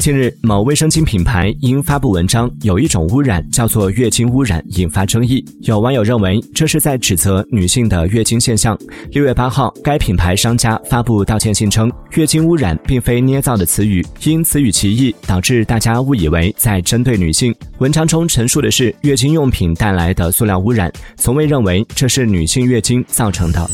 近日某卫生巾品牌因发布文章有一种污染叫做月经污染引发争议。有网友认为这是在指责女性的月经现象。六月八号该品牌商家发布道歉信称月经污染并非捏造的词语因词语歧义导致大家误以为在针对女性。文章中陈述的是月经用品带来的塑料污染从未认为这是女性月经造成的。